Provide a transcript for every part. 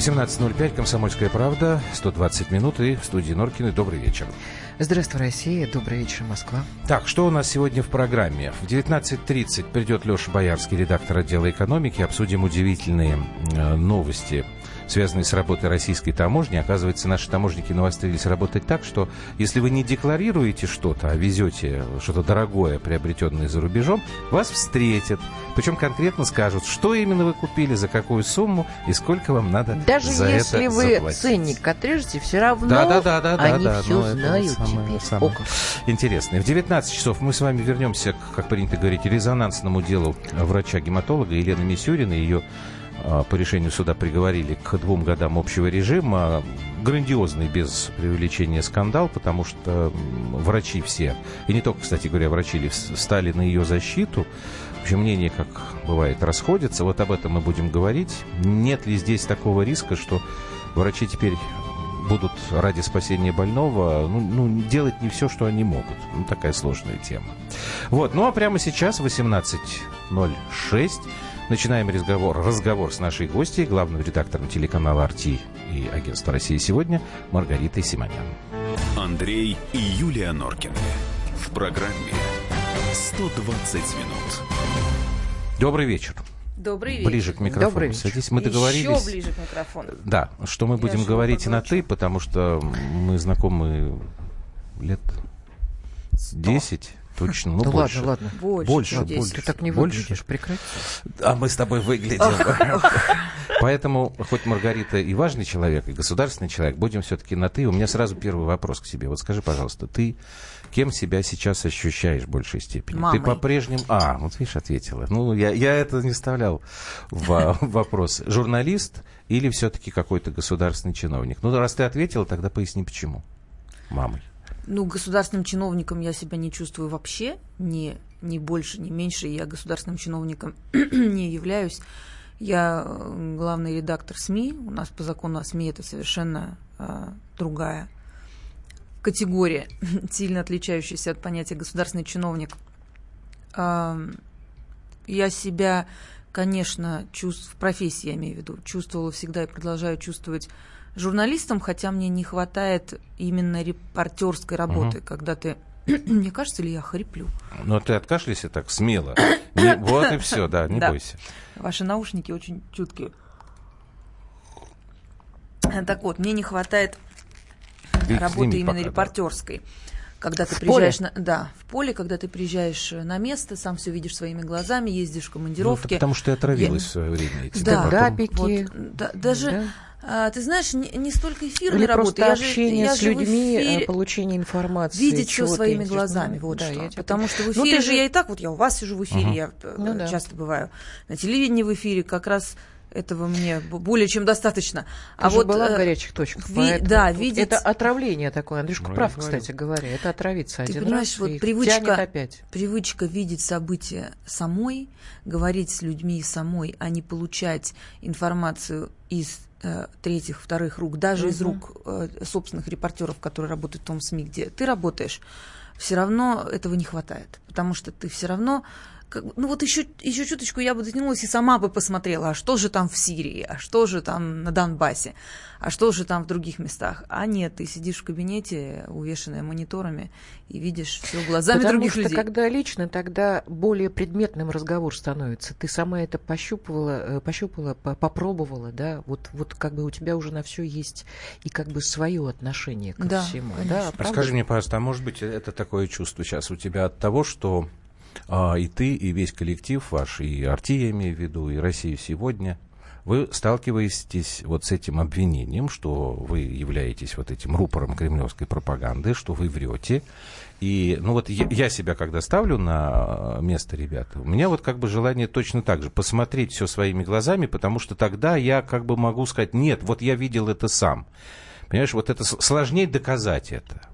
18.05, «Комсомольская правда», 120 минут и в студии Норкины. Добрый вечер. Здравствуй, Россия. Добрый вечер, Москва. Так, что у нас сегодня в программе? В 19.30 придет Леша Боярский, редактор отдела экономики. Обсудим удивительные э, новости связанные с работой российской таможни. Оказывается, наши таможники навострились работать так, что если вы не декларируете что-то, а везете что-то дорогое, приобретенное за рубежом, вас встретят. Причем конкретно скажут, что именно вы купили, за какую сумму и сколько вам надо Даже за если это вы заплатить. ценник отрежете, все равно Да, да, да, да, да, они да, все ну, это знают самое- самое О, как. Интересно. В 19 часов мы с вами вернемся, к, как принято говорить, резонансному делу врача-гематолога Елены Мисюрина. Ее а, по решению суда приговорили к двум годам общего режима. Грандиозный, без преувеличения, скандал, потому что врачи все, и не только, кстати говоря, врачи, ли, вс- встали на ее защиту. В общем, мнения, как бывает, расходятся. Вот об этом мы будем говорить. Нет ли здесь такого риска, что врачи теперь будут ради спасения больного ну, ну, делать не все, что они могут. Ну, такая сложная тема. Вот, ну а прямо сейчас, 18.06, начинаем разговор, разговор с нашей гостьей, главным редактором телеканала «Арти» и агентства «Россия сегодня» Маргаритой Симонян. Андрей и Юлия Норкины. В программе 120 минут. Добрый вечер. Добрый вечер. Ближе к микрофону Добрый вечер. садись. Мы Еще договорились. ближе к микрофону. Да, что мы будем же говорить на. «ты», потому что мы знакомы лет с 10, точно, ну, Ну больше. ладно, ладно. Больше, Больше, больше. 10. Ты так не Больше? выглядишь, прекрати. А мы с тобой выглядим. Поэтому, хоть Маргарита и важный человек, и государственный человек, будем все-таки на «ты». У меня сразу первый вопрос к себе. Вот скажи, пожалуйста, ты кем себя сейчас ощущаешь в большей степени? Мамой. Ты по-прежнему... А, вот видишь, ответила. Ну, я, я это не вставлял в в вопрос. Журналист или все-таки какой-то государственный чиновник? Ну, раз ты ответила, тогда поясни, почему. Мамой. Ну, государственным чиновником я себя не чувствую вообще, ни, ни больше, ни меньше. Я государственным чиновником не являюсь. Я э, главный редактор СМИ. У нас по закону о СМИ это совершенно э, другая категория, сильно отличающаяся от понятия государственный чиновник. Я себя, конечно, чувств... в профессии, я имею в виду, чувствовала всегда и продолжаю чувствовать журналистом, хотя мне не хватает именно репортерской работы, когда ты... Мне кажется, ли я хриплю? Но ты откашляйся так смело. Не- вот и все, да, не Да. бойся. Ваши наушники очень чуткие. Так вот, мне не хватает Их работы именно пока, да. репортерской. Когда ты В приезжаешь на, да, в поле, когда ты приезжаешь на место, сам все видишь своими глазами, ездишь в Ну, командировки. это потому что ты отравилась в свое время этим. Да. Потом- Стендапики. Вот, да, даже, Да. а, ты знаешь, не, не столько эфирной Или работы, я же- общение я с же людьми, эфире- э, получение информации. видеть все своими глазами, вот Да, что. я Потому что в Ну, эфире ты же я и так, вот я у вас сижу в эфире, Мгм. я э, Ну да. часто бываю. На телевидении в эфире как раз этого мне более чем достаточно. Ты а вот была в э, горячих точках. ви- да, видеть- Это отравление такое. Андрюшка Ну, прав, говорю. кстати говоря. Это отравиться Ты один понимаешь, раз вот и привычка- опять. привычка видеть события самой, говорить с людьми самой, а не получать информацию из э, третьих, вторых рук, даже из Мгм. рук э, собственных репортеров, которые работают в том СМИ, где ты работаешь, все равно этого не хватает, потому что ты все равно как бы, ну вот еще, еще чуточку я бы дотянулась и сама бы посмотрела, а что же там в Сирии, а что же там на Донбассе, а что же там в других местах. А нет, ты сидишь в кабинете, увешанная мониторами, и видишь все глазами Потому других что людей. когда лично, тогда более предметным разговор становится. Ты сама это пощупывала, э, пощупала, по- попробовала, да, вот, вот как бы у тебя уже на все есть и как бы свое отношение ко Да, всему. конечно. Да, А правда? скажи мне, пожалуйста, а может быть это такое чувство сейчас у тебя от того, что а, и ты, и весь коллектив ваш, и Арти, я имею в виду, и Россию сегодня, вы сталкиваетесь вот с этим обвинением, что вы являетесь вот этим рупором кремлевской пропаганды, что вы врете. И, ну вот я, я себя когда ставлю на место ребят, у меня вот как бы желание точно так же посмотреть все своими глазами, потому что тогда я как бы могу сказать, нет, вот я видел это сам. Понимаешь, вот это сложнее доказать это.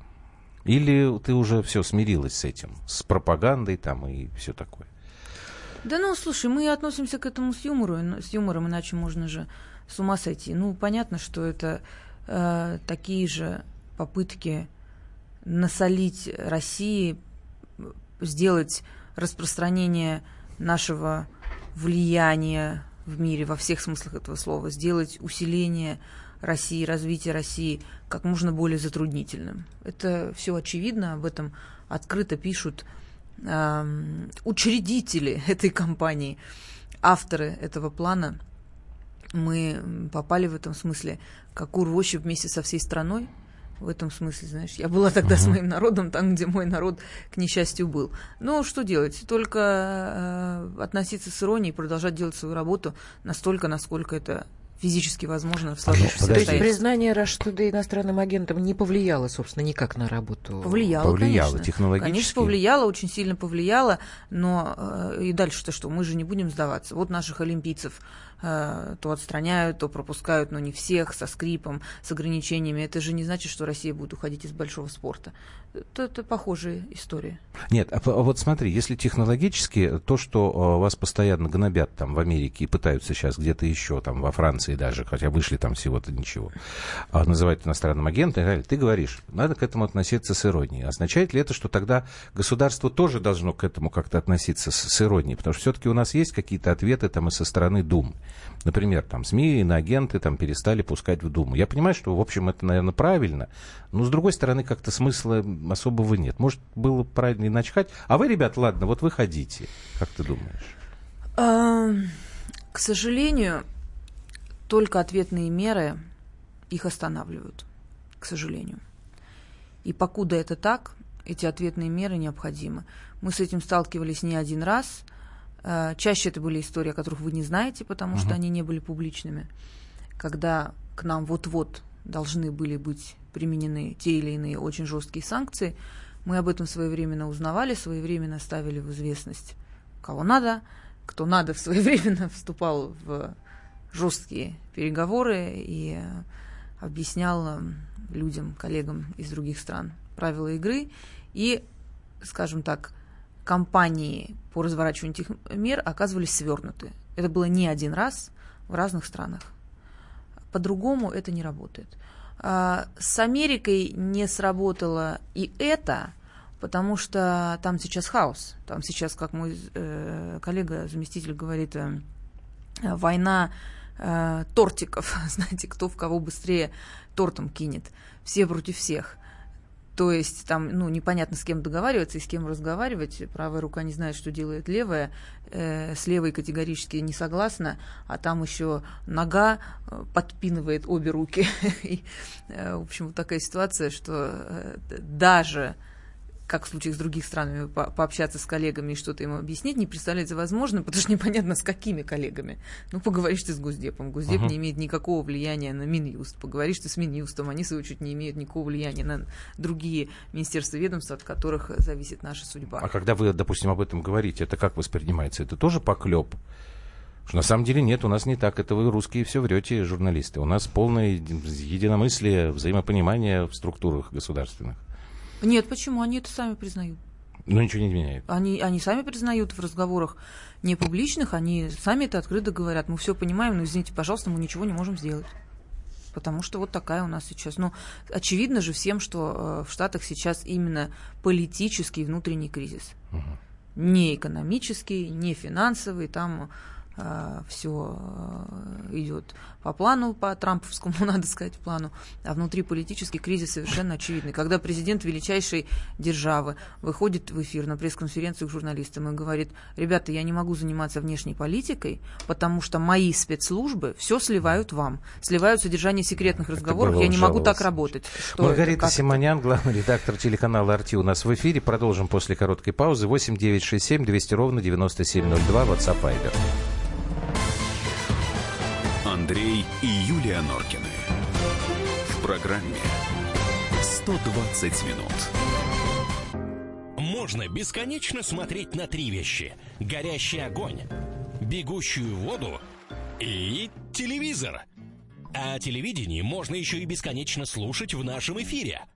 Или ты уже все смирилась с этим, с пропагандой там и все такое? Да ну, слушай, мы относимся к этому с юмором, с юмором, иначе можно же с ума сойти. Ну, понятно, что это э, такие же попытки насолить России, сделать распространение нашего влияния в мире во всех смыслах этого слова, сделать усиление России, развитие России как можно более затруднительным. Это все очевидно, об этом открыто пишут э, учредители этой компании, авторы этого плана. Мы попали в этом смысле как урвощи вместе со всей страной. В этом смысле, знаешь, я была тогда uh-huh. с моим народом там, где мой народ, к несчастью, был. Но что делать? Только э, относиться с иронией, продолжать делать свою работу настолько, насколько это физически возможно в сложившейся То есть признание Today иностранным агентом не повлияло, собственно, никак на работу? Повлияло, повлияло конечно. технологически? Конечно, повлияло, очень сильно повлияло, но э, и дальше-то что? Мы же не будем сдаваться. Вот наших олимпийцев Э, то отстраняют, то пропускают, но не всех, со скрипом, с ограничениями. Это же не значит, что Россия будет уходить из большого спорта. Это, это похожая история. Нет, а, а вот смотри, если технологически то, что а, вас постоянно гнобят там в Америке и пытаются сейчас где-то еще, там во Франции даже, хотя вышли там всего-то ничего, а, называют иностранным агентом ты говоришь, надо к этому относиться с иронией. Означает ли это, что тогда государство тоже должно к этому как-то относиться с, с иронией? Потому что все-таки у нас есть какие-то ответы там и со стороны Думы. Например, там СМИ, иноагенты там перестали пускать в Думу. Я понимаю, что, в общем, это, наверное, правильно, но, с другой стороны, как-то смысла особого нет. Может, было правильно иначе ходить. А вы, ребят, ладно, вот вы ходите. Как ты думаешь? К сожалению, только ответные меры их останавливают. К сожалению. И покуда это так, эти ответные меры необходимы. Мы с этим сталкивались не один раз – чаще это были истории, о которых вы не знаете, потому uh-huh. что они не были публичными. Когда к нам вот-вот должны были быть применены те или иные очень жесткие санкции, мы об этом своевременно узнавали, своевременно ставили в известность кого надо, кто надо своевременно вступал в жесткие переговоры и объяснял людям, коллегам из других стран правила игры и, скажем так, кампании по разворачиванию этих мер оказывались свернуты. Это было не один раз в разных странах. По-другому это не работает. А, с Америкой не сработало и это, потому что там сейчас хаос. Там сейчас, как мой э, коллега, заместитель говорит, э, война э, тортиков. Знаете, кто в кого быстрее тортом кинет. Все против всех. То есть там, ну, непонятно с кем договариваться и с кем разговаривать. Правая рука не знает, что делает левая. Э, с левой категорически не согласна, а там еще нога э, подпинывает обе руки. и, э, в общем, вот такая ситуация, что э, даже как в случае с другими странами, по пообщаться с коллегами и что-то им объяснить, не представляется возможным, потому что непонятно, с какими коллегами. Ну, поговоришь ты с Госдепом. Госдеп uh-huh. не имеет никакого влияния на Минюст. Поговоришь ты с Минюстом. Они, в свою очередь, не имеют никакого влияния на другие министерства и ведомства, от которых зависит наша судьба. А когда вы, допустим, об этом говорите, это как воспринимается? Это тоже поклеп? Что на самом деле нет, у нас не так. Это вы русские все врете, журналисты. У нас полное единомыслие, взаимопонимание в структурах государственных. Нет, почему? Они это сами признают. Ну, ничего не меняет. Они, они сами признают в разговорах не публичных, они сами это открыто говорят. Мы все понимаем, но извините, пожалуйста, мы ничего не можем сделать. Потому что вот такая у нас сейчас. Ну, очевидно же всем, что э, в Штатах сейчас именно политический внутренний кризис. Угу. Не экономический, не финансовый. Там э, все э, идет по плану, по трамповскому, надо сказать, плану, а внутри политический кризис совершенно очевидный. Когда президент величайшей державы выходит в эфир на пресс-конференцию к журналистам и говорит, ребята, я не могу заниматься внешней политикой, потому что мои спецслужбы все сливают вам, сливают содержание секретных разговоров, я не могу так работать. Что Маргарита это, Симонян, главный редактор телеканала «Арти» у нас в эфире. Продолжим после короткой паузы. 8 9 6 7 200 ровно 9702, WhatsApp Viber. Андрей и Юлия Норкины. В программе 120 минут. Можно бесконечно смотреть на три вещи. Горящий огонь, бегущую воду и телевизор. А о телевидении можно еще и бесконечно слушать в нашем эфире –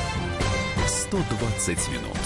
120 минут.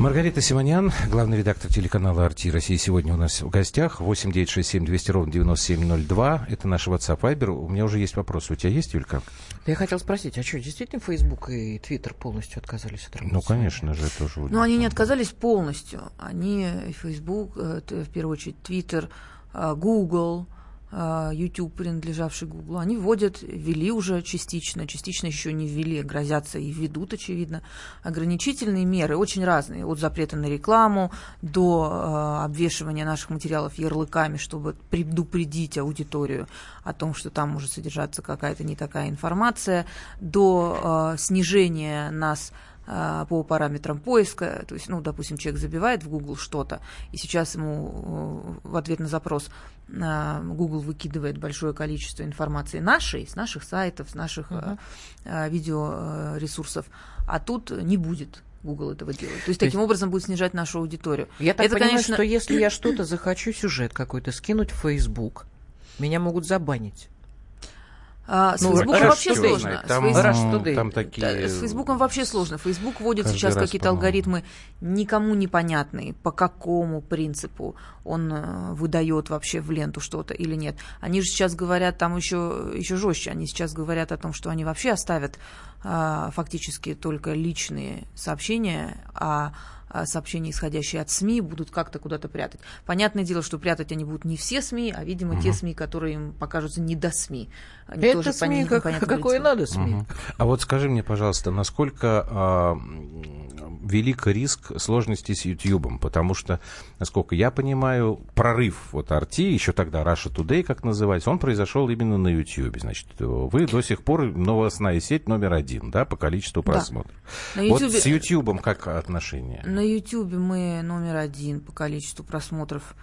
Маргарита Симонян, главный редактор телеканала «Арти России», сегодня у нас в гостях. 8 9 6 7 200 ровно 9702. Это наш WhatsApp Viber. У меня уже есть вопрос. У тебя есть, Юлька? Я хотел спросить, а что, действительно Facebook и Twitter полностью отказались от работы? Ну, конечно же, тоже. Ну, они не отказались полностью. Они, Facebook, э, в первую очередь, Twitter, э, Google – YouTube, принадлежавший Google, они вводят, ввели уже частично, частично еще не ввели, грозятся и введут, очевидно, ограничительные меры, очень разные, от запрета на рекламу до э, обвешивания наших материалов ярлыками, чтобы предупредить аудиторию о том, что там может содержаться какая-то не такая информация, до э, снижения нас а, по параметрам поиска, то есть, ну, допустим, человек забивает в Google что-то, и сейчас ему э, в ответ на запрос а, Google выкидывает большое количество информации нашей, с наших сайтов, с наших uh-huh. видеоресурсов, а тут не будет Google этого делать. То есть, То таким есть... образом будет снижать нашу аудиторию. Я так Это, понимаю, конечно... что если я что-то захочу, сюжет какой-то скинуть в Facebook, меня могут забанить. А, с ну, Фейсбуком вообще сложно. Там, с, Фейсбук... там такие... с Фейсбуком вообще сложно. Фейсбук вводит Каждый сейчас какие-то алгоритмы никому непонятные, по какому принципу он э, выдает вообще в ленту что-то или нет. Они же сейчас говорят там еще, еще жестче. Они сейчас говорят о том, что они вообще оставят а, фактически только личные сообщения, а, сообщения, исходящие от СМИ, будут как-то куда-то прятать. Понятное дело, что прятать они будут не все СМИ, а, видимо, угу. те СМИ, которые им покажутся не до СМИ. Они Это тоже СМИ, как, какое надо СМИ. Угу. А вот скажи мне, пожалуйста, насколько а, велик риск сложности с YouTube, потому что, насколько я понимаю, прорыв вот RT, еще тогда Russia Today, как называется, он произошел именно на YouTube. Значит, вы до сих пор новостная сеть номер один, да, по количеству просмотров. Да. YouTube... Вот с YouTube как отношение? На YouTube мы номер один по количеству просмотров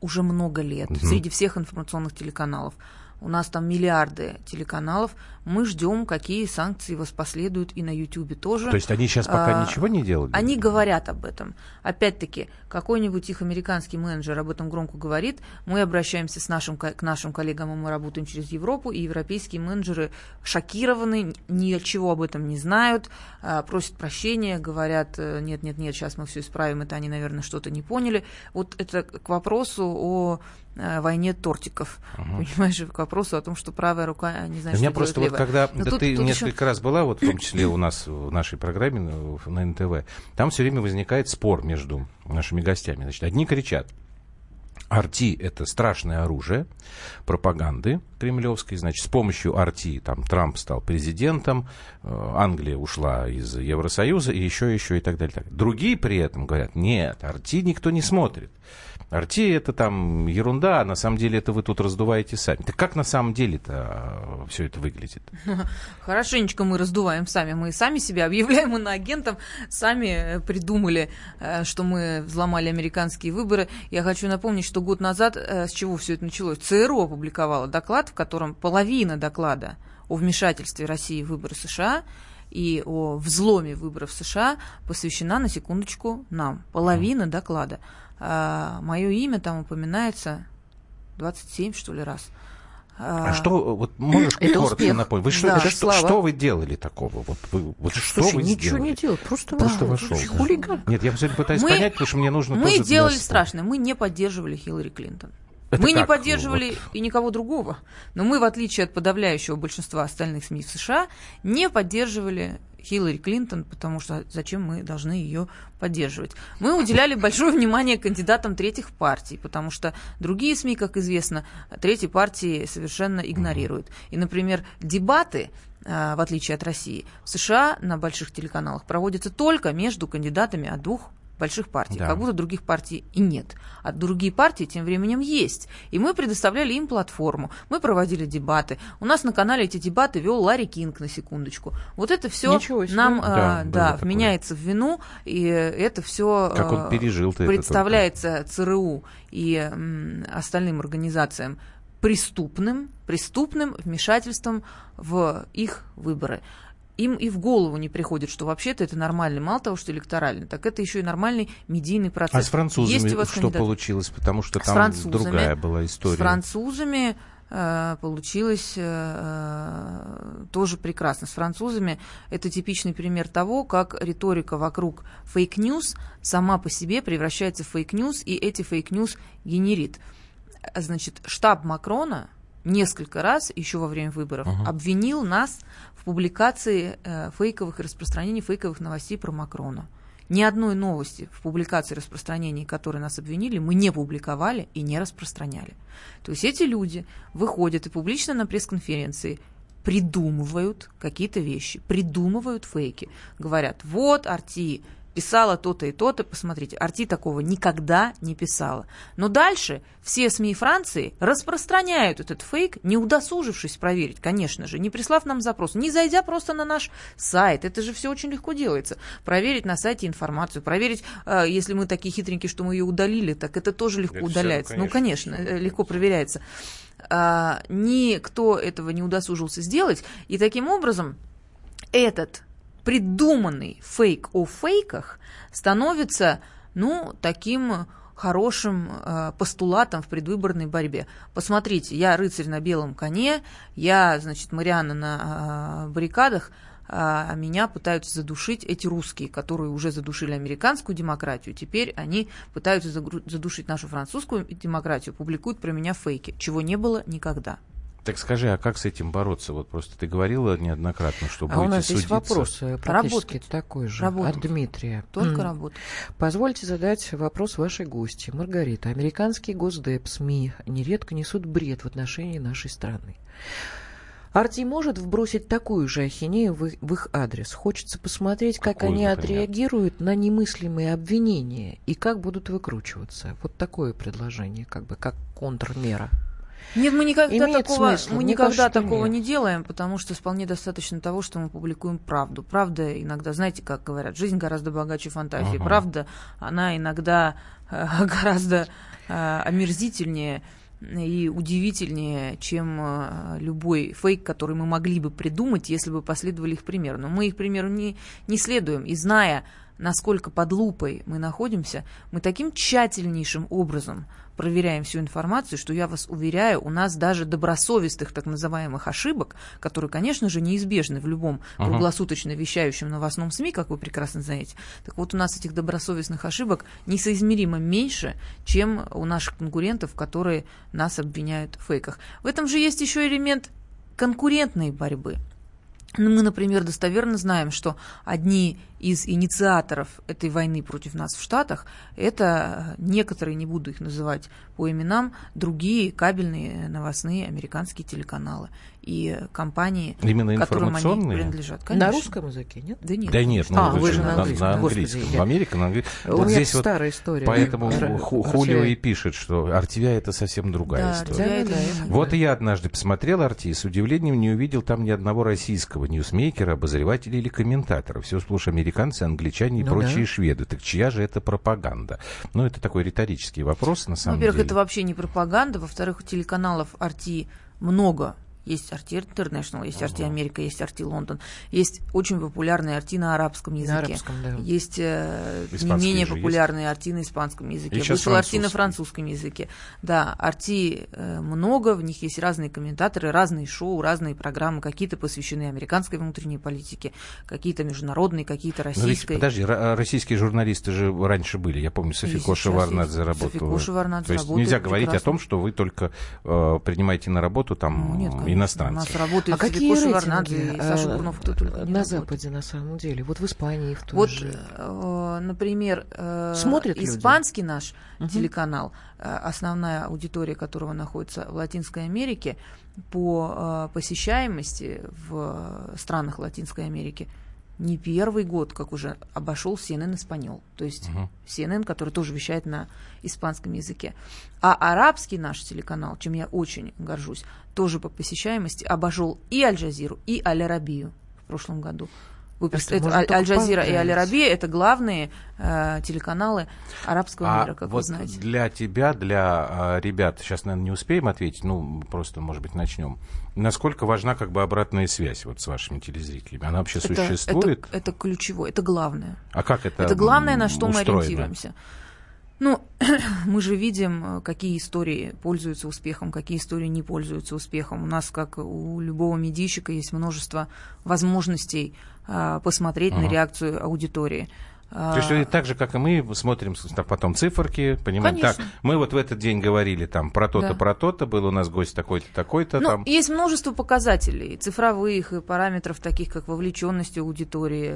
уже много лет угу. среди всех информационных телеканалов. У нас там миллиарды телеканалов. Мы ждем, какие санкции воспоследуют и на YouTube тоже. То есть они сейчас пока а, ничего не делают? Они говорят об этом. Опять-таки, какой-нибудь их американский менеджер об этом громко говорит. Мы обращаемся с нашим, к нашим коллегам, и мы работаем через Европу, и европейские менеджеры шокированы, ничего об этом не знают, а, просят прощения, говорят, нет-нет-нет, сейчас мы все исправим, это они, наверное, что-то не поняли. Вот это к вопросу о Э, войне тортиков. Угу. Понимаешь, к вопросу о том, что правая рука не знает, У меня что просто вот когда да тут, ты тут несколько еще... раз была, вот в том числе у нас в нашей программе на НТВ, там все время возникает спор между нашими гостями. Значит, одни кричат, Арти – это страшное оружие пропаганды кремлевской. Значит, с помощью Арти там, Трамп стал президентом, э, Англия ушла из Евросоюза и еще, еще и так далее. Так. Другие при этом говорят, нет, Арти никто не смотрит. Арти это там ерунда, а на самом деле это вы тут раздуваете сами. Так как на самом деле-то а, все это выглядит? Хорошенечко мы раздуваем сами. Мы сами себя объявляем иноагентом, сами э, придумали, э, что мы взломали американские выборы. Я хочу напомнить, что год назад, э, с чего все это началось, ЦРУ опубликовала доклад, в котором половина доклада о вмешательстве России в выборы США и о взломе выборов США посвящена, на секундочку, нам. Половина доклада а, мое имя там упоминается 27, что ли, раз. А, а что, вот можешь это коротко напомнить? Вы что, да, это что, что вы делали такого? Вот, вы, вот Слушай, что вы ничего сделали? не делал, просто, просто вошел. Хулиган. Нет, я сегодня пытаюсь мы, понять, потому что мне нужно Мы делали страшное, мы не поддерживали Хиллари Клинтон. Это мы как? не поддерживали вот. и никого другого, но мы, в отличие от подавляющего большинства остальных СМИ в США, не поддерживали Хиллари Клинтон, потому что зачем мы должны ее поддерживать. Мы уделяли большое внимание кандидатам третьих партий, потому что другие СМИ, как известно, третьи партии совершенно игнорируют. И, например, дебаты а, в отличие от России, в США на больших телеканалах проводятся только между кандидатами от двух больших партий, да. как будто других партий и нет. А другие партии тем временем есть. И мы предоставляли им платформу, мы проводили дебаты. У нас на канале эти дебаты вел Ларри Кинг, на секундочку. Вот это все нам да, да, вменяется в вину, и это все как он пережил представляется ЦРУ и м, остальным организациям преступным, преступным вмешательством в их выборы им и в голову не приходит, что вообще-то это нормальный, мало того, что электоральный, так это еще и нормальный медийный процесс. А с французами Есть у вас что кандидат? получилось? Потому что там другая была история. С французами э, получилось э, э, тоже прекрасно. С французами это типичный пример того, как риторика вокруг fake news сама по себе превращается в fake news, и эти fake news генерит. Значит, штаб Макрона несколько раз еще во время выборов uh-huh. обвинил нас в публикации э, фейковых и распространении фейковых новостей про Макрона. Ни одной новости в публикации распространений, которые нас обвинили, мы не публиковали и не распространяли. То есть эти люди выходят и публично на пресс-конференции придумывают какие-то вещи, придумывают фейки. Говорят, вот, Арти писала то-то и то-то, посмотрите, Арти такого никогда не писала. Но дальше все СМИ Франции распространяют этот фейк, не удосужившись проверить, конечно же, не прислав нам запрос, не зайдя просто на наш сайт, это же все очень легко делается, проверить на сайте информацию, проверить, э, если мы такие хитренькие, что мы ее удалили, так это тоже легко это удаляется. Все, ну, конечно, ну, конечно, легко проверяется. А, никто этого не удосужился сделать, и таким образом этот придуманный фейк о фейках становится, ну, таким хорошим э, постулатом в предвыборной борьбе. Посмотрите, я рыцарь на белом коне, я, значит, Марианна на э, баррикадах, а меня пытаются задушить эти русские, которые уже задушили американскую демократию. Теперь они пытаются задушить нашу французскую демократию, публикуют про меня фейки, чего не было никогда. Так скажи, а как с этим бороться? Вот просто ты говорила неоднократно, что а будете у нас судиться. есть вопрос э, практически работать. такой же работать. от Дмитрия. Только mm. работать. Позвольте задать вопрос вашей гости. Маргарита, американские госдеп, СМИ нередко несут бред в отношении нашей страны. Арти может вбросить такую же ахинею в их, в их адрес. Хочется посмотреть, как Какую, они например? отреагируют на немыслимые обвинения и как будут выкручиваться. Вот такое предложение, как бы как контрмера. Нет, мы никогда такого, смысл. мы никогда такого нет. не делаем, потому что вполне достаточно того, что мы публикуем правду. Правда иногда, знаете, как говорят, жизнь гораздо богаче фантазии. Ага. Правда, она иногда э, гораздо э, омерзительнее и удивительнее, чем э, любой фейк, который мы могли бы придумать, если бы последовали их примеру. Но мы их примеру не, не следуем. И зная, насколько под лупой мы находимся, мы таким тщательнейшим образом проверяем всю информацию, что я вас уверяю, у нас даже добросовестных так называемых ошибок, которые, конечно же, неизбежны в любом uh-huh. круглосуточно вещающем новостном СМИ, как вы прекрасно знаете. Так вот, у нас этих добросовестных ошибок несоизмеримо меньше, чем у наших конкурентов, которые нас обвиняют в фейках. В этом же есть еще элемент конкурентной борьбы. Ну, мы, например, достоверно знаем, что одни из инициаторов этой войны против нас в Штатах это некоторые, не буду их называть по именам, другие кабельные новостные американские телеканалы и компании, Именно которым они принадлежат. Конечно. На русском языке, нет? Да нет. Да нет, ну, а, вы же на английском. На, английском. Господи, в Америке на английском. У вот меня здесь старая вот история. Поэтому Хулио и пишет, что Артивия это совсем другая да, история. Да, да, вот да. я однажды посмотрел Арти и с удивлением не увидел там ни одного российского ньюсмейкера, обозревателя или комментатора. Все сплошь американцы, англичане и ну, прочие да. шведы. Так чья же это пропаганда? Ну, это такой риторический вопрос, на самом Во-первых, деле. это вообще не пропаганда. Во-вторых, телеканалов Арти много есть Арти Интернешнл, есть Арти Америка, есть Арти Лондон. Есть очень популярные арти на арабском языке. На арабском, да. Есть э, не менее популярные есть? арти на испанском языке. И Вышел арти на французском языке. Да, арти э, много, в них есть разные комментаторы, разные шоу, разные программы. Какие-то посвящены американской внутренней политике, какие-то международные, какие-то российской. Но ведь, подожди, российские журналисты же раньше были. Я помню, Софико Шеварнадзе работала. Софико Шеварнадзе То есть нельзя говорить о том, что вы только э, принимаете на работу там ну, Нет, иностранцы. У нас работают а какие рейтинги и Саша э, Бурнов, кто только на. Западе, на самом деле? Вот в Испании в той Вот, же. э, например, э, Смотрят люди? испанский наш Мгм. телеканал, э, основная аудитория которого находится в Латинской Америке, по э, посещаемости в э, странах Латинской Америки не первый год, как уже обошел CNN Испаньол. То есть Мгм. CNN, который тоже вещает на испанском языке. А арабский наш телеканал, чем я очень горжусь, тоже по посещаемости обошел и Аль-Джазиру, и Аль-Арабию в прошлом году. Вы Это только Аль-Джазира и. Аль-Арабия это главные э, телеканалы арабского А мира, как вот вы знаете. для тебя, для а, ребят, сейчас, наверное, не успеем ответить, ну, просто, может быть, начнем. Насколько важна как бы обратная связь вот с вашими телезрителями? Она вообще Это, существует? это, это ключевое, это главное. А как это Это главное, на что мы устроено? ориентируемся. Ну, мы же видим, э, какие истории пользуются успехом, какие истории не пользуются успехом. У нас, как у любого медийщика, есть множество возможностей а, посмотреть на Ага. реакцию аудитории. То есть вы так же, как и мы, смотрим потом циферки, понимаем, так, Конечно. мы вот в этот день говорили там про то-то, Да. про то-то, был у нас гость такой-то, такой-то Ну, там. есть множество показателей, цифровых и параметров, таких как вовлеченность аудитории,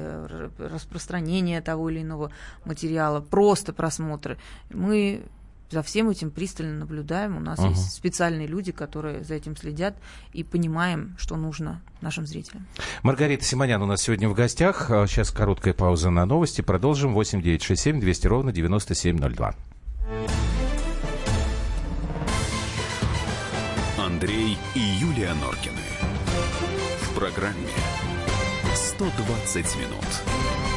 распространение того или иного материала, просто просмотры. Мы за всем этим пристально наблюдаем. У нас Ага. есть специальные люди, которые за этим следят и понимаем, что нужно нашим зрителям. Маргарита Симонян у нас сегодня в гостях. А, Сейчас короткая пауза на новости. Продолжим. 8 9 6 7 200 ровно 9702. Андрей и Юлия Норкины. В программе 120 минут.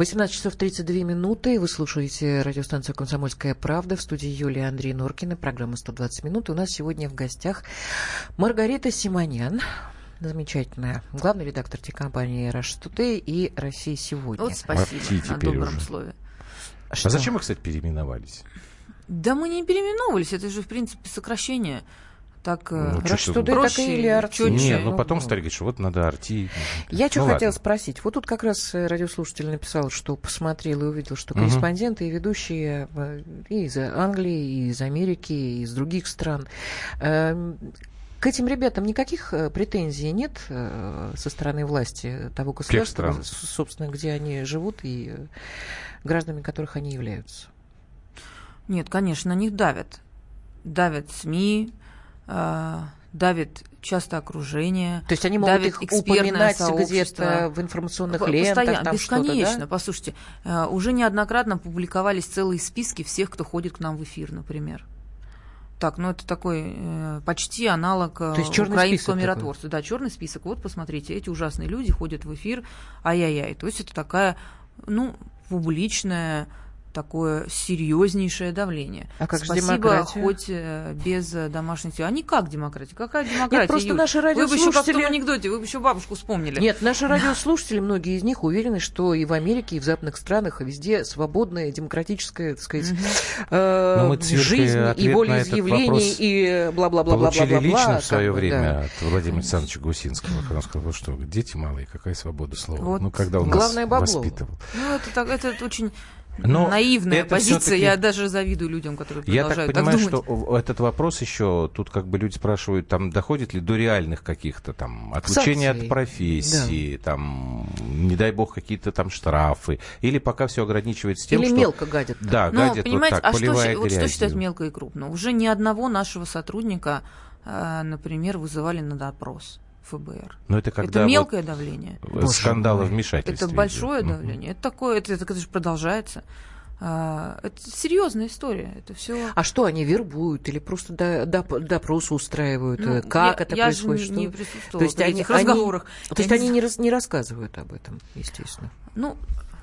18 часов 32 минуты. Вы слушаете радиостанцию «Комсомольская правда». В студии Юлия Андрей Норкина. Программа «120 минут». У нас сегодня в гостях Маргарита Симонян, замечательная главный редактор телекомпании «Раш Today» и «Россия сегодня». Вот спасибо на добром уже. слове. Что? А зачем вы, кстати, переименовались? Да мы не переименовывались, это же, в принципе, сокращение. Так э, Ну, «Раш что-то- Today» проще так или «Арти»? чётче. Не, ну Ну, потом ну. стали говорить, что вот надо арти. Я что Ну, хотела ладно. спросить. Вот тут как раз э, радиослушатель написал, что посмотрел и увидел, что Мгм. корреспонденты и ведущие э, и из Англии, и из Америки, и из других стран. Эм, К этим ребятам никаких претензий нет со стороны власти того государства, собственно, где они живут и гражданами которых они являются. Нет, конечно, на них давят. Давят СМИ, давит часто окружение. То есть они могут давит их упоминать где-то в информационных лентах, постоянно, там бесконечно. да? Послушайте, э, уже неоднократно публиковались целые списки всех, кто ходит к нам в эфир, например. Так, ну это такой э, почти аналог э, То есть украинского миротворца. Да, черный список. Вот посмотрите, эти ужасные люди ходят в эфир, ай-яй-яй. То есть это такая, ну, публичная такое серьезнейшее давление. А как же Спасибо, демократия? хоть э, без э, домашней силы. А не как демократия? Какая демократия? просто Юль? наши Вы бы еще как в том радиослушатели- анекдоте, вы бы еще бабушку вспомнили. Нет, наши радиослушатели, многие из них уверены, что и в Америке, и в западных странах, и везде свободная, демократическая, так сказать, э, Юлькой жизнь ответ и на волеизъявление, этот вопрос и бла-бла-бла-бла-бла-бла. Получили лично в свое время да. от Владимира Александровича Гусинского, когда он сказал, что дети малые, какая свобода слова. Вот. Ну, когда он Главное нас бабло. воспитывал. Ну, это, так, это очень Но наивная это позиция. Я даже завидую людям, которые Я так продолжают понимаю, думать. что этот вопрос еще, тут как бы люди спрашивают, там доходит ли до реальных каких-то там отлучения от профессии, там, не дай бог, какие-то там штрафы, или пока все ограничивается тем, Или что... мелко гадят. Да, Но, гадят вот понимаете, так, а что, вот что считать мелко и крупно? Уже ни одного нашего сотрудника, э, например, вызывали на допрос ФБР. Но это когда это вот, мелкое давление. э, скандалы вмешательства. Это большое идет. давление. Это такое, это, это, же продолжается. А, это серьезная история. Это все. А что они вербуют или просто до- доп- допрос устраивают? Ну, как я, это я происходит? же что- не, присутствовала То есть при они, этих они- разговорах. То есть они не не, рас- не рассказывают об этом, естественно. Ну,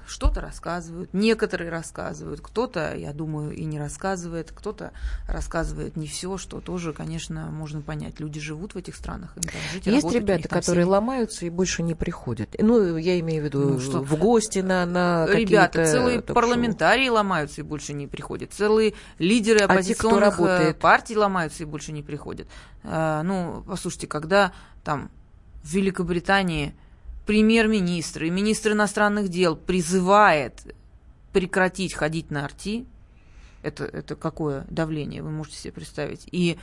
что-то рассказывают, некоторые рассказывают, кто-то, я думаю, и не рассказывает, кто-то рассказывает не все, что тоже, конечно, можно понять. Люди живут в этих странах. Им там жить, Есть работать, ребята, которые семьи. ломаются и больше не приходят. Ну, я имею в виду Ну, что? в гости на, на Ребята, целые парламентарии ломаются и больше не приходят. Целые лидеры А те, оппозиционных э, партий ломаются и больше не приходят. А, ну, послушайте, когда там в Великобритании премьер-министр и министр иностранных дел призывает прекратить ходить на арти, это, это какое давление, вы можете себе представить, и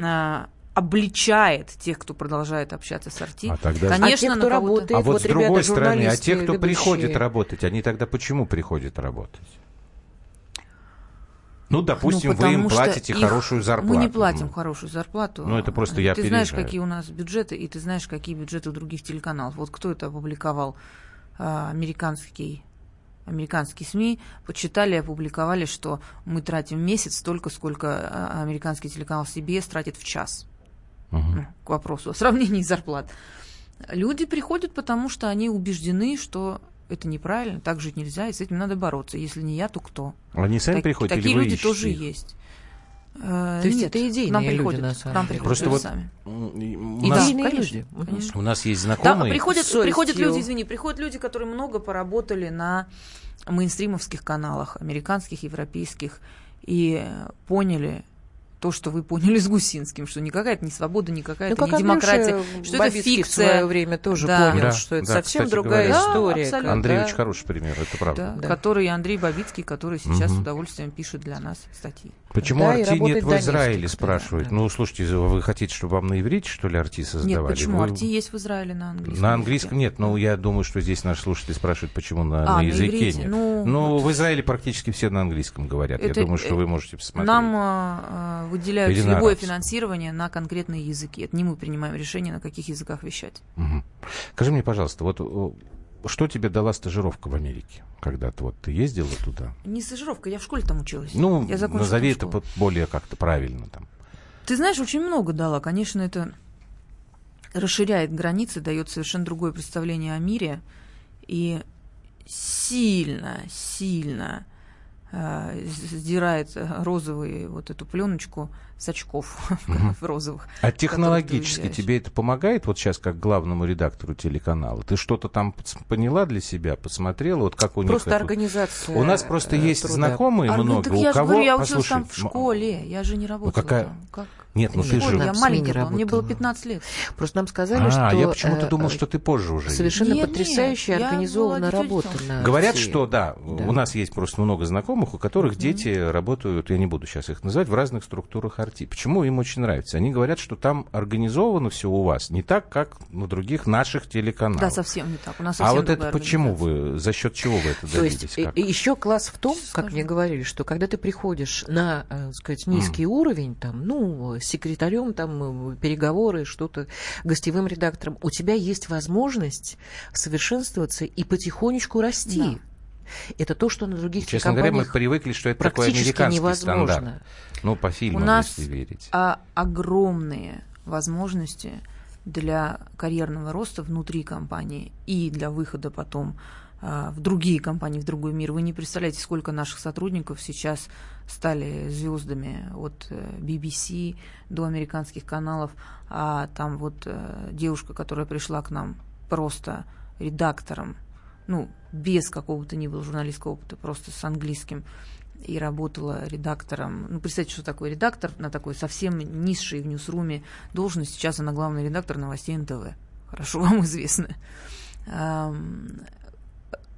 а, обличает тех, кто продолжает общаться с арти. А тогда- А те, Конечно, кто работает, А вот, вот с другой ребята, стороны, а те, кто ведущие. приходит работать, они тогда почему приходят работать? Ну, допустим, Ну, вы им платите хорошую зарплату. Мы не платим Ну, хорошую зарплату. Ну, это просто я Ты знаешь, опережаю. какие у нас бюджеты, и ты знаешь, какие бюджеты у других телеканалов. Вот кто это опубликовал? А, Американский американские СМИ почитали и опубликовали, что мы тратим в месяц столько, сколько а, американский телеканал CBS тратит в час. Ну, к вопросу о сравнении зарплат. Люди приходят, потому что они убеждены, что это неправильно, так жить нельзя, и с этим надо бороться. Если не я, то кто? Они сами Так- приходят такие или вы люди ищете тоже их? есть. Э, То есть нет, это идейные нам люди, приходят, на к самом нам приходят Просто люди вот сами. у нас, да, Идейные конечно, люди. Конечно. у нас есть Да, знакомые. приходят, С приходят совестью. люди, извини, приходят люди, которые много поработали на мейнстримовских каналах, американских, европейских, и поняли то, что вы поняли с Гусинским, что никакая это не свобода, никакая Ну, это как не демократия, Андрюша что это Бабицкий в фикция. свое время тоже Да. понял, Да, что это да, совсем другая говоря. история. Да. Андрей когда- очень хороший пример, это правда. Да, Да. который Андрей Бабицкий, который сейчас Мгм. с удовольствием пишет для нас статьи. Почему Да, Арти нет в Израиле, спрашивают. да. Ну, слушайте, вы хотите, чтобы вам на иврите, что ли, Арти создавали? Нет, почему? Вы- Арти есть в Израиле на английском. На языке. английском нет, но я думаю, что здесь наши слушатели спрашивают, почему на, А, на на языке иврите. нет. Ну, Ну, вот. в Израиле практически все на английском говорят. Это, я думаю, что э, вы можете посмотреть. Нам а, а, выделяют Или на любое финансирование на конкретные языки. Это не мы принимаем решение, на каких языках вещать. Мгм. Скажи мне, пожалуйста, вот что тебе дала стажировка в Америке? Когда-то вот ты ездила туда? Не стажировка, я в школе там училась. Ну, я назови это более как-то правильно там. Ты знаешь, очень много дала. Конечно, это расширяет границы, дает совершенно другое представление о мире и сильно, сильно сдирает розовую вот эту пленочку с очков в розовых. А технологически тебе это помогает вот сейчас как главному редактору телеканала? Ты что-то там поняла для себя, посмотрела? Вот как у Просто них это- организация. У нас просто э, есть труда. знакомые А, ну, много, так у я же кого... говорю, я училась Послушай, там в школе, я же не работала какая- там. Как? Нет, ну Нет, ты же... Я не была, мне было работала. 15 лет. Просто нам сказали, А, что... я почему-то э, думал, что ты позже уже. Совершенно Нет, потрясающая нет, организованная работа на Говорят, что да, Да. у нас есть просто много знакомых, у которых дети работают, я не буду сейчас их называть, в разных структурах арти. Почему им очень нравится? Они говорят, что там организовано все у вас не так, как на других наших телеканалах. Да, совсем не так. У нас а вот это почему вы, за счет чего вы это То добились? есть Как? еще класс в том, как мне говорили, что когда ты приходишь на, э, сказать, низкий уровень, там, ну, секретарем, там, э, переговоры, что-то, гостевым редактором, у тебя есть возможность совершенствоваться и потихонечку расти. Это то, что на других Честно говоря, мы привыкли, что это такой американский невозможно. стандарт. Ну, по фильмам, У нас если верить. а, огромные возможности для карьерного роста внутри компании и для выхода потом в другие компании, в другой мир. Вы не представляете, сколько наших сотрудников сейчас стали звездами от э, BBC до американских каналов, а там вот э, девушка, которая пришла к нам просто редактором, ну, без какого-то ни было журналистского опыта, просто с английским, и работала редактором. Ну, представьте, что такое редактор на такой совсем низшей в Ньюсруме должности. Сейчас она главный редактор новостей НТВ. Хорошо вам известно.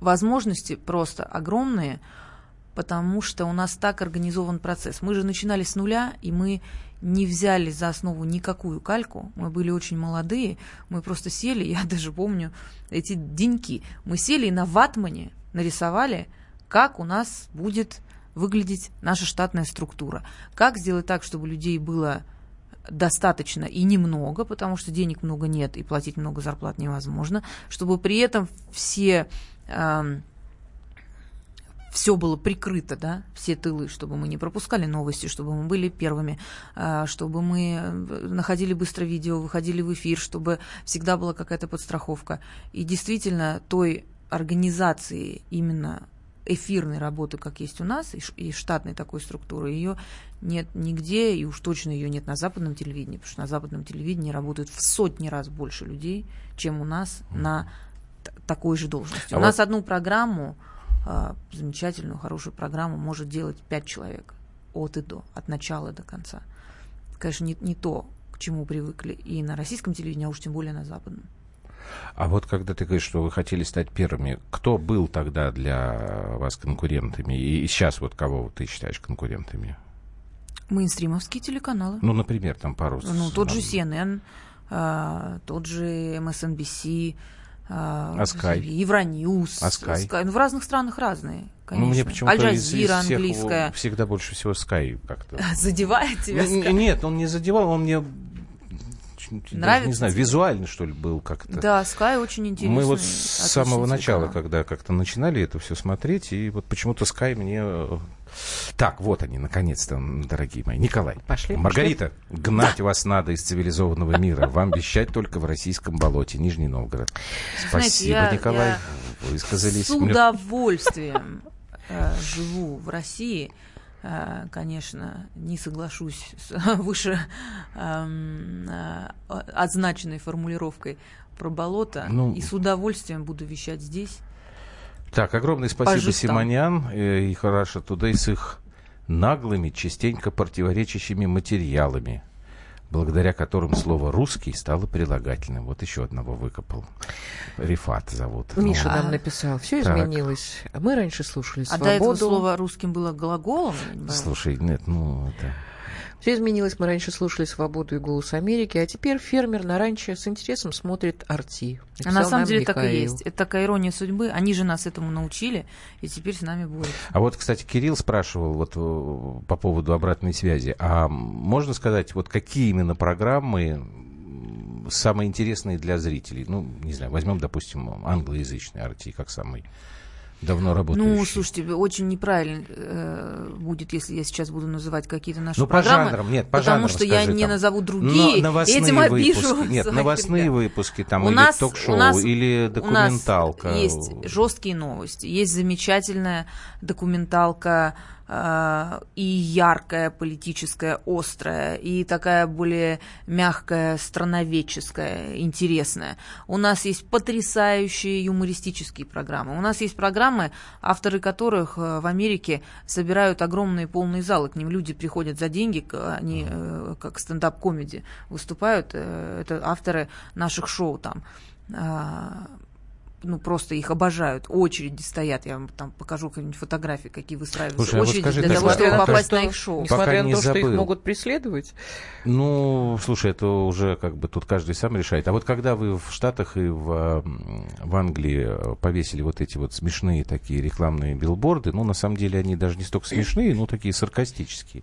Возможности просто огромные, потому что у нас так организован процесс. Мы же начинали с нуля, и мы не взяли за основу никакую кальку. Мы были очень молодые, мы просто сели, я даже помню эти деньки. Мы сели и на ватмане нарисовали, как у нас будет выглядеть наша штатная структура. Как сделать так, чтобы людей было достаточно и немного, потому что денег много нет и платить много зарплат невозможно, чтобы при этом все все было прикрыто, да, все тылы, чтобы мы не пропускали новости, чтобы мы были первыми, а, чтобы мы э, находили быстро видео, выходили в эфир, чтобы всегда была какая-то подстраховка. И действительно, той организации именно эфирной работы, как есть у нас, и штатной такой структуры, ее нет нигде, и уж точно ее нет на западном телевидении, потому что на западном телевидении работают в сотни раз больше людей, чем у нас на такой же должности. А у вот... нас одну программу, а, замечательную, хорошую программу, может делать пять человек от и до, от начала до конца. Конечно, не, не то, к чему привыкли и на российском телевидении, а уж тем более на западном. А вот когда ты говоришь, что вы хотели стать первыми, кто был тогда для вас конкурентами? И сейчас вот кого ты считаешь конкурентами? Мейнстримовские телеканалы. Ну, например, там пару... Ну, тот же CNN, а, тот же MSNBC, а, а Sky? Евроньюз. А? Sky. Ну, в разных странах разные, конечно. Ну, мне почему-то Аль-Джазира английская. Всегда больше всего Sky как-то. Задевает тебя Sky? Нет, он не задевал, он мне Нравится не знаю, тебе? визуально, что ли, был как-то. Да, Sky очень интересный. Мы вот с самого начала, когда как-то начинали это все смотреть, и вот почему-то Sky мне... Э, так, вот они, наконец-то, дорогие мои. Николай. Пошли. Маргарита, пошли. гнать да. вас надо из цивилизованного мира. Вам вещать только в российском болоте, Нижний Новгород. Спасибо, Знаете, я, Николай. Я высказались. С удовольствием э, живу в России. Э, конечно, не соглашусь с выше эм, э, отзначенной формулировкой про болото, ну, и с удовольствием буду вещать здесь. Так, огромное спасибо Симонян и Хараша Тудей с их наглыми, частенько противоречащими материалами благодаря которым слово «русский» стало прилагательным. Вот еще одного выкопал. Рифат зовут. Миша ну, нам написал. Все изменилось. Мы раньше слушали свободу. А до этого слово «русским» было глаголом? Слушай, нет, ну это... Все изменилось. Мы раньше слушали «Свободу» и «Голос Америки», а теперь фермер на ранчо с интересом смотрит «Арти». А на самом деле Михаил. так и есть. Это такая ирония судьбы. Они же нас этому научили, и теперь с нами будут. А вот, кстати, Кирилл спрашивал вот э, по поводу обратной связи. А можно сказать, вот какие именно программы самые интересные для зрителей? Ну, не знаю, возьмем, допустим, англоязычный Арти как самый давно работающий. Ну, слушайте, очень неправильно э, будет, если я сейчас буду называть какие-то наши ну, программы. по жанрам, нет, по Потому жанрам, что я не там. назову другие, Но, этим выпуски, Нет, новостные выпуски, там, у или нас, ток-шоу, нас, или документалка. У нас есть жесткие новости, есть замечательная документалка и яркая, политическая, острая, и такая более мягкая, страноведческая, интересная. У нас есть потрясающие юмористические программы. У нас есть программы, авторы которых э, в Америке собирают огромные полные залы. К ним люди приходят за деньги, они э, как стендап-комеди выступают. Это авторы наших шоу там ну, просто их обожают, очереди стоят, я вам там покажу какие-нибудь фотографии, какие выстраиваются Слушай, очереди а вот скажи, для того, чтобы попасть на их шоу. Несмотря на то, забыл. что их могут преследовать? Ну, слушай, это уже как бы тут каждый сам решает. А вот когда вы в Штатах и в, в Англии повесили вот эти вот смешные такие рекламные билборды, ну, на самом деле они даже не столько смешные, но такие саркастические.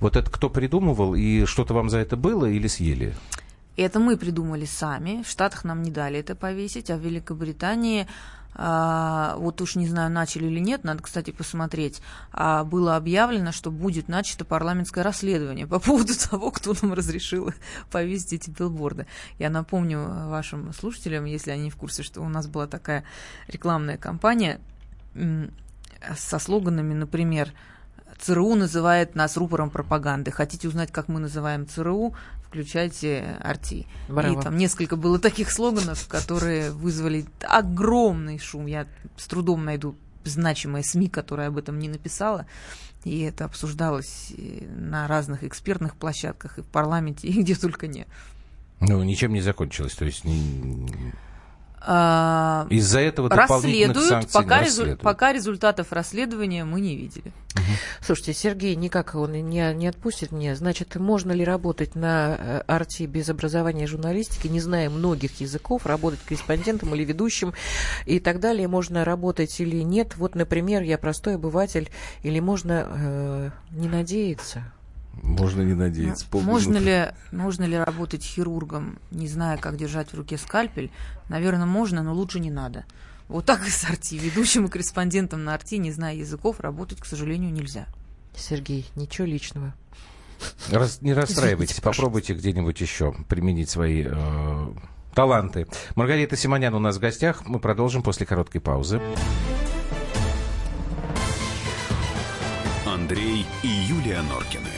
Вот это кто придумывал, и что-то вам за это было или съели? Это мы придумали сами. В Штатах нам не дали это повесить, а в Великобритании а, вот уж не знаю, начали или нет, надо, кстати, посмотреть, а, было объявлено, что будет начато парламентское расследование по поводу того, кто нам разрешил повесить эти билборды. Я напомню вашим слушателям, если они в курсе, что у нас была такая рекламная кампания со слоганами, например, ЦРУ называет нас рупором пропаганды. Хотите узнать, как мы называем ЦРУ? Включайте Арти. Браво. И там несколько было таких слоганов, которые вызвали огромный шум. Я с трудом найду значимые СМИ, которая об этом не написала. И это обсуждалось на разных экспертных площадках, и в парламенте, и где только не. Ну, ничем не закончилось. То есть Из-за этого расследуют, пока, резу, пока результатов расследования мы не видели. Угу. Слушайте, Сергей никак он не, не отпустит мне. Значит, можно ли работать на э, арте без образования журналистики, не зная многих языков, работать корреспондентом или ведущим и так далее? Можно работать или нет? Вот, например, я простой обыватель, или можно э, не надеяться? Можно не надеяться. Можно ли, можно ли работать хирургом, не зная, как держать в руке скальпель? Наверное, можно, но лучше не надо. Вот так и с Арти. Ведущим и корреспондентом на Арти, не зная языков, работать, к сожалению, нельзя. Сергей, ничего личного. Раз, не расстраивайтесь, попробуйте где-нибудь еще применить свои э, таланты. Маргарита Симонян у нас в гостях. Мы продолжим после короткой паузы. Андрей и Юлия Норкины.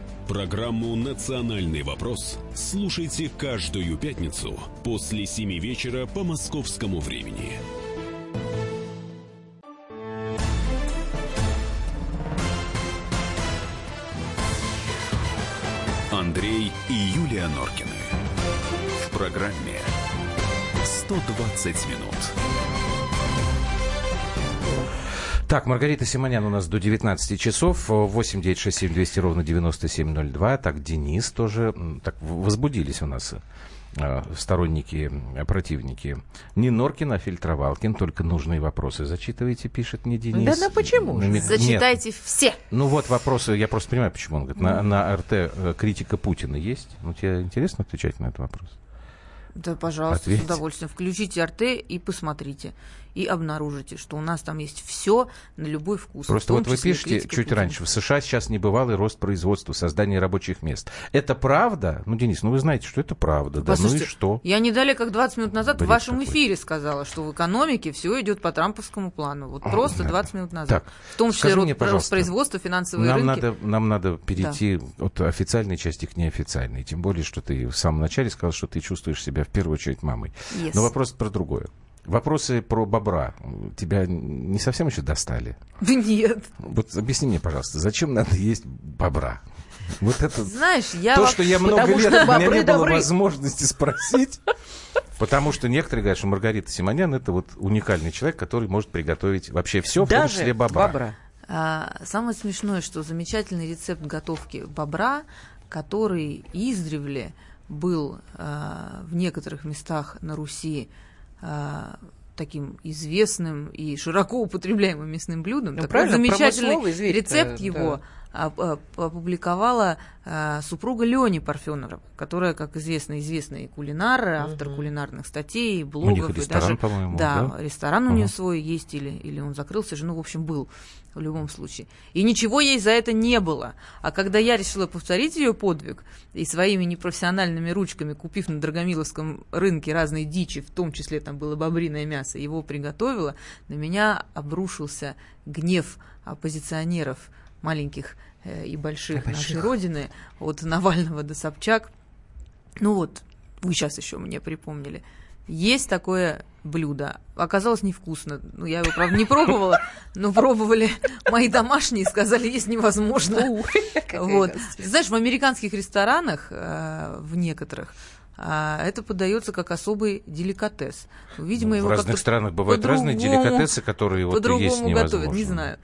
Программу «Национальный вопрос» слушайте каждую пятницу после 7 вечера по московскому времени. Андрей и Юлия Норкины. В программе «120 минут». Так, Маргарита Симонян у нас до 19 часов. 8 9 6 7 200 ровно 9702. Так, Денис тоже. Так, возбудились у нас э, сторонники, противники. Не Норкин, а Фильтровалкин. Только нужные вопросы зачитывайте, пишет мне Денис. Да ну почему же? Намек- Зачитайте Нет. все. Ну вот вопросы, я просто понимаю, почему он говорит. На, на РТ э, критика Путина есть? Ну, тебе интересно отвечать на этот вопрос? Да, пожалуйста, Ответьте. с удовольствием. Включите РТ и посмотрите. И обнаружите, что у нас там есть все на любой вкус. Просто вот вы пишете чуть Путина. раньше, в США сейчас небывалый рост производства, создание рабочих мест. Это правда? Ну, Денис, ну вы знаете, что это правда, да? Ну и что? Я не далее, как 20 минут назад Бред в вашем какой. эфире сказала, что в экономике все идет по трамповскому плану. Вот А, просто да. 20 минут назад. Так, в том числе мне, рост производства, финансовые Нам рынки. надо, нам надо перейти от официальной части к неофициальной. Тем более, что ты в самом начале сказал, что ты чувствуешь себя в первую очередь мамой. Yes. Но вопрос про другое. Вопросы про бобра тебя не совсем еще достали? Да нет. Вот объясни мне, пожалуйста, зачем надо есть бобра? Вот это Знаешь, я то, во- что я много Потому лет, у меня не было добры. возможности спросить. Потому что некоторые говорят, что Маргарита Симонян это вот уникальный человек, который может приготовить вообще все, в том Даже числе бобра. бобра. А, самое смешное, что замечательный рецепт готовки бобра, который издревле был а, в некоторых местах на Руси таким известным и широко употребляемым мясным блюдом. Ну, Такой замечательный рецепт да. его а- а- опубликовала а, супруга Лени Парфенова, которая, как известно, известный кулинар, автор кулинарных статей, блогов. них и ресторан, даже, по-моему, да, да? ресторан у нее свой есть, или, или он закрылся же, ну, в общем, был в любом случае. И ничего ей за это не было. А когда я решила повторить ее подвиг, и своими непрофессиональными ручками, купив на Драгомиловском рынке разные дичи, в том числе там было бобриное мясо, его приготовила, на меня обрушился гнев оппозиционеров маленьких э, и больших нашей Родины, от Навального до Собчак. Ну вот, вы сейчас еще мне припомнили. Есть такое блюдо. Оказалось невкусно. Ну, я его, правда, не пробовала, но пробовали мои домашние сказали, есть невозможно. Вот. Знаешь, в американских ресторанах, э, в некоторых, а, это подается как особый деликатес. Видимо, Ну, его в разных странах бывают разные деликатесы, которые вот есть по-другому невозможно. готовят, не знаю.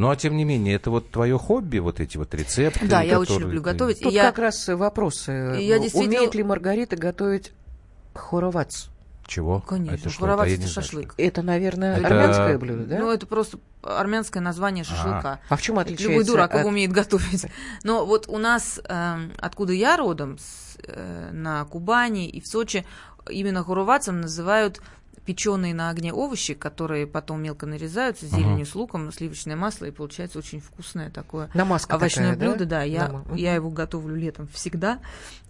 Ну, а тем не менее, это вот твое хобби, вот эти вот рецепты. Да, я очень люблю ты- готовить. И Тут я- как раз вопросы. И я действительно- Умеет ли Маргарита готовить хоровац? Чего? Конечно, Это что? хоровац А я это не знаю, шашлык. Это, наверное, Это- армянское блюдо, да? Ну, это просто армянское название шашлыка. а в чем отличается? Любой дурак от- умеет готовить. Но вот у нас, эм, откуда я родом, с, э, на Кубани и в Сочи, именно хурувацем называют печеные на огне овощи, которые потом мелко нарезаются с зеленью, с луком, сливочное масло, и получается очень вкусное такое Намазка овощное такая, блюдо. Да, я, Нама- я его готовлю летом всегда,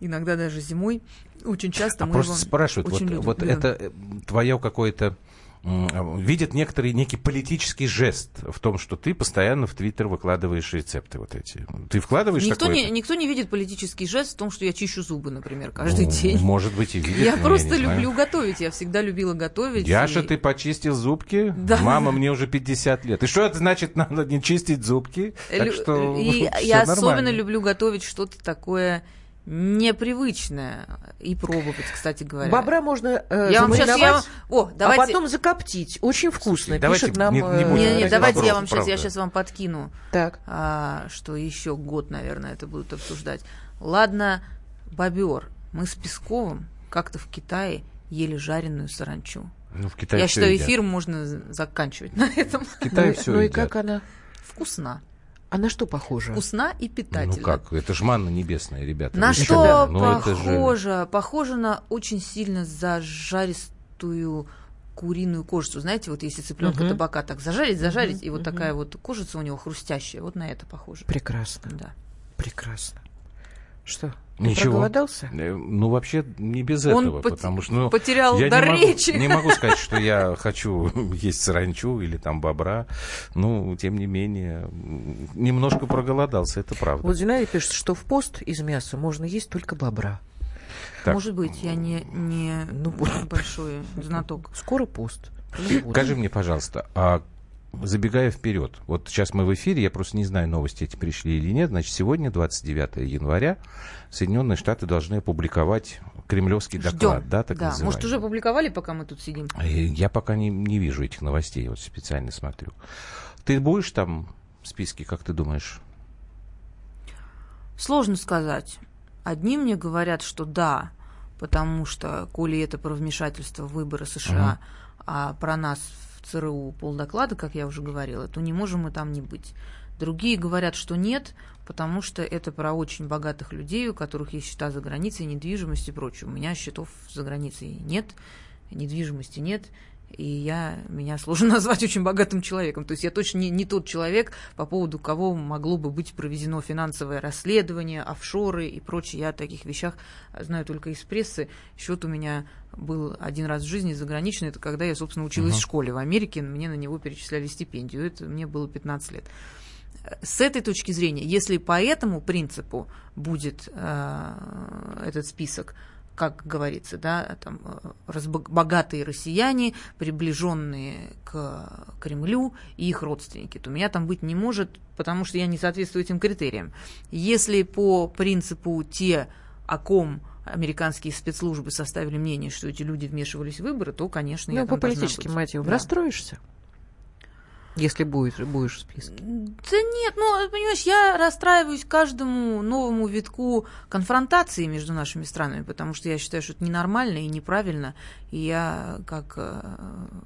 иногда даже зимой. Очень часто А мы просто его спрашивают, вот, очень любим. вот любим. это э, твое какое-то видят некоторый некий политический жест в том, что ты постоянно в Твиттер выкладываешь рецепты вот эти. Ты вкладываешь Никто такое? не, никто не видит политический жест в том, что я чищу зубы, например, каждый Ну, день. Может быть, и видят. Я просто знаю. люблю готовить. Я всегда любила готовить. Яша, и- ты почистил зубки? Да. Мама, мне уже 50 лет. И что это значит, надо не чистить зубки? Так Лю- что и я нормально. особенно люблю готовить что-то такое непривычное и пробовать, кстати говоря. Бобра можно э, я вам сейчас я... О, давайте. а потом закоптить. Очень вкусно. давайте Пишет нам... не- не э, Не, не, Давайте давайте я вам сейчас, я сейчас вам подкину, Так. а, что еще год, наверное, это будут обсуждать. Ладно, бобер. Мы с Песковым как-то в Китае ели жареную саранчу. Ну, в Китае Я считаю, едят. эфир можно заканчивать на этом. В Китае ну, все ну и едят. как она? Вкусна. А на что похожа? Вкусна и питательна. Ну как, это ж манна небесная, ребята. На что Ну, это же- похоже? Похоже на очень сильно зажаристую куриную кожицу. Знаете, вот если цыпленка Мгм. табака так зажарить, зажарить, Мгм, и вот мгм. такая вот кожица у него хрустящая, вот на это похоже. Прекрасно, Да. прекрасно. Что, Ничего. проголодался? Э, Ну, вообще, не без Он этого, пот- потому что... Ну, потерял я дар не могу, речи. не могу сказать, что я хочу есть саранчу или там бобра. Ну, тем не менее, немножко проголодался, это правда. Вот Зинаида пишет, что в пост из мяса можно есть только бобра. Так. Может быть, я не, не Ну, большой знаток. Скоро пост. Скажи мне, пожалуйста, а забегая вперед, вот сейчас мы в эфире, я просто не знаю, новости эти пришли или нет, значит, сегодня, 29 января, Соединенные Штаты должны опубликовать кремлевский доклад, Ждем. да, так да. называемый. Может, уже опубликовали, пока мы тут сидим? А Я пока не, не вижу этих новостей, вот специально смотрю. Ты будешь там в списке, как ты думаешь? Сложно сказать. Одни мне говорят, что да, потому что, коли это про вмешательство в выборы США, а про нас ЦРУ полдоклада, как я уже говорила, то не можем мы там не быть. Другие говорят, что нет, потому что это про очень богатых людей, у которых есть счета за границей, недвижимость и прочее. У меня счетов за границей нет, недвижимости нет, и я, меня сложно назвать очень богатым человеком. То есть я точно не, не тот человек, по поводу кого могло бы быть проведено финансовое расследование, офшоры и прочее. Я о таких вещах знаю только из прессы. Счет у меня был один раз в жизни заграничный. Это когда я, собственно, училась в школе в Америке. Мне на него перечисляли стипендию. Это мне было 15 лет. С этой точки зрения, если по этому принципу будет э, этот список, как говорится, да, там э, богатые россияне, приближенные к Кремлю и их родственники, то меня там быть не может, потому что я не соответствую этим критериям. Если по принципу те, о ком американские спецслужбы составили мнение, что эти люди вмешивались в выборы, то, конечно, я Ну, по там должна политическим мотивам. Да. Расстроишься? Если будешь, будешь в списке. Да нет, ну, понимаешь, я расстраиваюсь каждому новому витку конфронтации между нашими странами, потому что я считаю, что это ненормально и неправильно. И я, как э,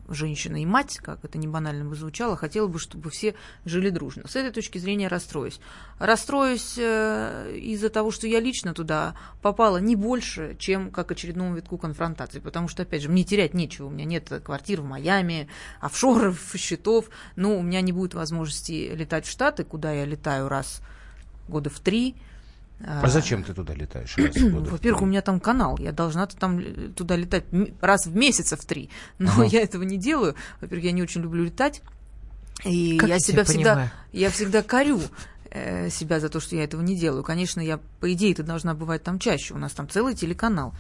женщина и мать, как это не банально бы звучало, хотела бы, чтобы все жили дружно. С этой точки зрения расстроюсь. Расстроюсь э, из-за того, что я лично туда попала не больше, чем как очередному витку конфронтации, потому что, опять же, мне терять нечего. У меня нет квартир в Майами, офшоров, счетов. Ну, у меня не будет возможности летать в Штаты, куда я летаю раз года в три. А зачем ты туда летаешь? раз в год? Во-первых, у меня там канал. Я должна там туда летать раз в месяц в три. Но Ага. я этого не делаю. Во-первых, я не очень люблю летать. И Как я себя всегда, понимаю. я всегда корю э, себя за то, что я этого не делаю. Конечно, я, по идее, ты должна бывать там чаще. У нас там целый телеканал.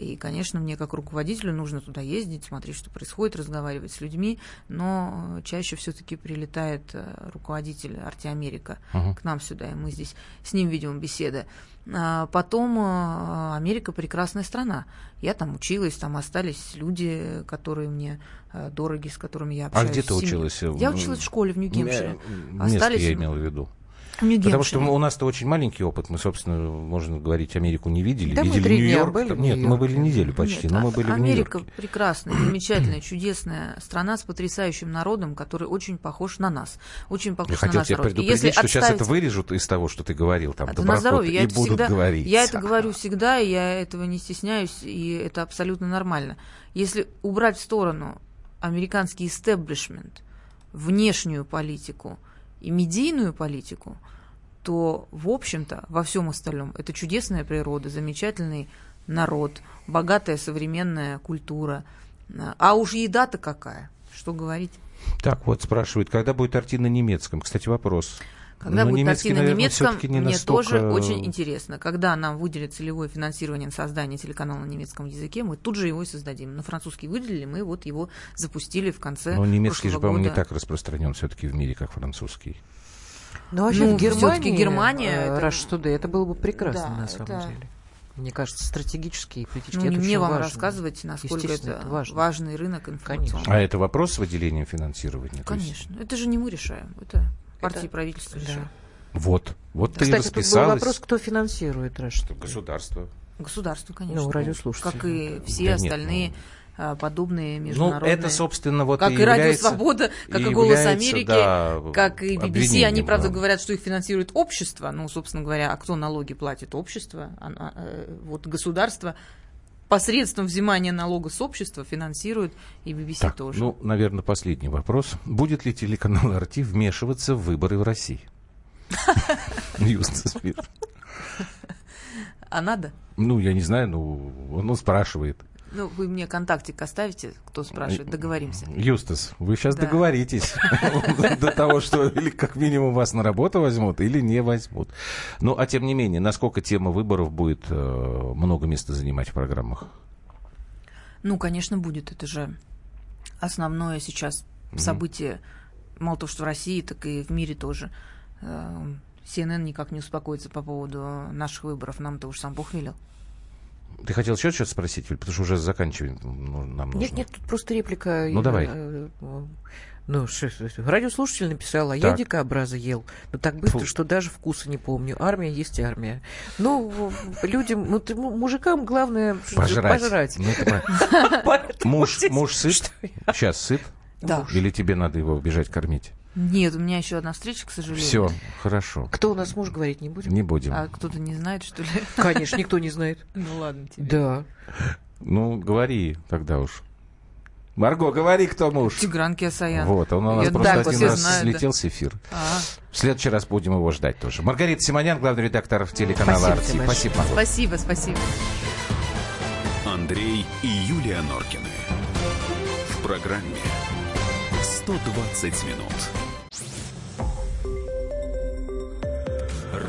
И, конечно, мне как руководителю нужно туда ездить, смотреть, что происходит, разговаривать с людьми. Но э, чаще все-таки прилетает э, руководитель Арти Америка Ага. к нам сюда, и мы здесь с ним ведем беседы. А Потом э, Америка прекрасная страна. Я там училась, там остались люди, которые мне дороги, с которыми я А общаюсь. где ты училась? Я училась в школе в Нью-Гемпшире. Место Остались я имел в виду. В Нью-Гемпшире. Потому что мы- у нас-то очень маленький опыт. Мы, собственно, можно говорить, Америку не видели. Да мы видели Нью-Йорк. были в Нет, мы Нью-Йорке. были неделю почти, Нет, но мы а- были в Америка Нью-Йорке. прекрасная, замечательная, чудесная страна с потрясающим народом, который очень похож на нас. Очень Я похож на хотел тебя народ. Предупредить, если что сейчас это отставить- вырежут из того, что ты говорил, там, Это на здоровье. Я и это будут всегда, говорить. Я это говорю всегда, и я этого не стесняюсь, и это абсолютно нормально. Если убрать в сторону американский истеблишмент, внешнюю политику и медийную политику, то, в общем-то, во всем остальном это чудесная природа, замечательный народ, богатая современная культура. А уж еда-то какая, что говорить. Так, вот спрашивают, когда будет арти на немецком? Кстати, вопрос. Когда Ну, будет немецкий, арти на наверное, немецком, не мне настолько- тоже очень интересно. Когда нам выделят целевое финансирование на создание телеканала на немецком языке, мы тут же его и создадим. На французский выделили, мы вот его запустили в конце Но немецкий же, по-моему, не так распространен все-таки в мире, как французский. Ну, вообще, Ну, в Германии, Германия э, это- Rush Today, это было бы прекрасно, Да, на самом это- деле. Мне кажется, стратегически и политически Ну, это не очень мне вам важно. рассказывать, насколько это, это важно. важный рынок информационный. Конечно. А это вопрос с выделением финансирования? То есть- Конечно. Это же не мы решаем. Это партии и правительство Да. решают. Вот. Вот ты Кстати, тут был расписалась. вопрос, кто финансирует Today. государство. Государство, конечно. Ну, радиослушатели. Как и все Да нет, остальные а, подобные Ну, международные. это, собственно, вот как и и Радио Свобода, как и, и Голос является, Америки, да, как и BBC. Они, правда, да. говорят, что их финансирует общество. Ну, собственно говоря, а кто налоги платит? Общество. А- а, э, вот государство посредством взимания налога с общества финансирует и BBC Так, тоже. ну, наверное, последний вопрос. Будет ли телеканал «Арти» вмешиваться в выборы в России? Юстас. А надо? Ну, я не знаю, ну, он спрашивает. Ну, вы мне контактик оставите, кто спрашивает, договоримся. Юстас, вы сейчас Да. договоритесь до того, что или как минимум вас на работу возьмут, или не возьмут. Ну, а тем не менее, насколько тема выборов будет э, много места занимать в программах? Ну, конечно, будет. Это же основное сейчас событие, мало того, что в России, так и в мире тоже. Э, CNN никак не успокоится по поводу наших выборов. Нам-то уж сам Бог велел. Ты хотел еще что-то спросить, Юль? Потому что уже заканчиваем. ну, Нам нужно. Нет, нет, тут просто реплика. Ну, э, давай. э, э, Ну, ш- радиослушатель написал, а я дикобраза ел. Ну, так быстро, Фу. что даже вкуса не помню. Армия есть армия. Ну, людям, ну, ты- му- мужикам главное Пожрать. пожрать. Ну, это Муж, муж сыт? Сейчас сыт? Да. Или тебе надо его бежать кормить? Нет, у меня еще одна встреча, к сожалению. Все, хорошо. Кто у нас муж говорить не будем? Не будем. А кто-то не знает, что ли? Конечно, никто не знает. Ну ладно тебе. Да. Ну, говори тогда уж. Марго, говори, кто муж. Тигран Киасаян. Вот, он у нас Я- просто да, один раз знают, да. слетел с эфира. А, В следующий раз будем его ждать тоже. Маргарита Симонян, главный редактор телеканала «Арти». Спасибо, Марго. спасибо, спасибо. Андрей и Юлия Норкины. В программе 120 минут.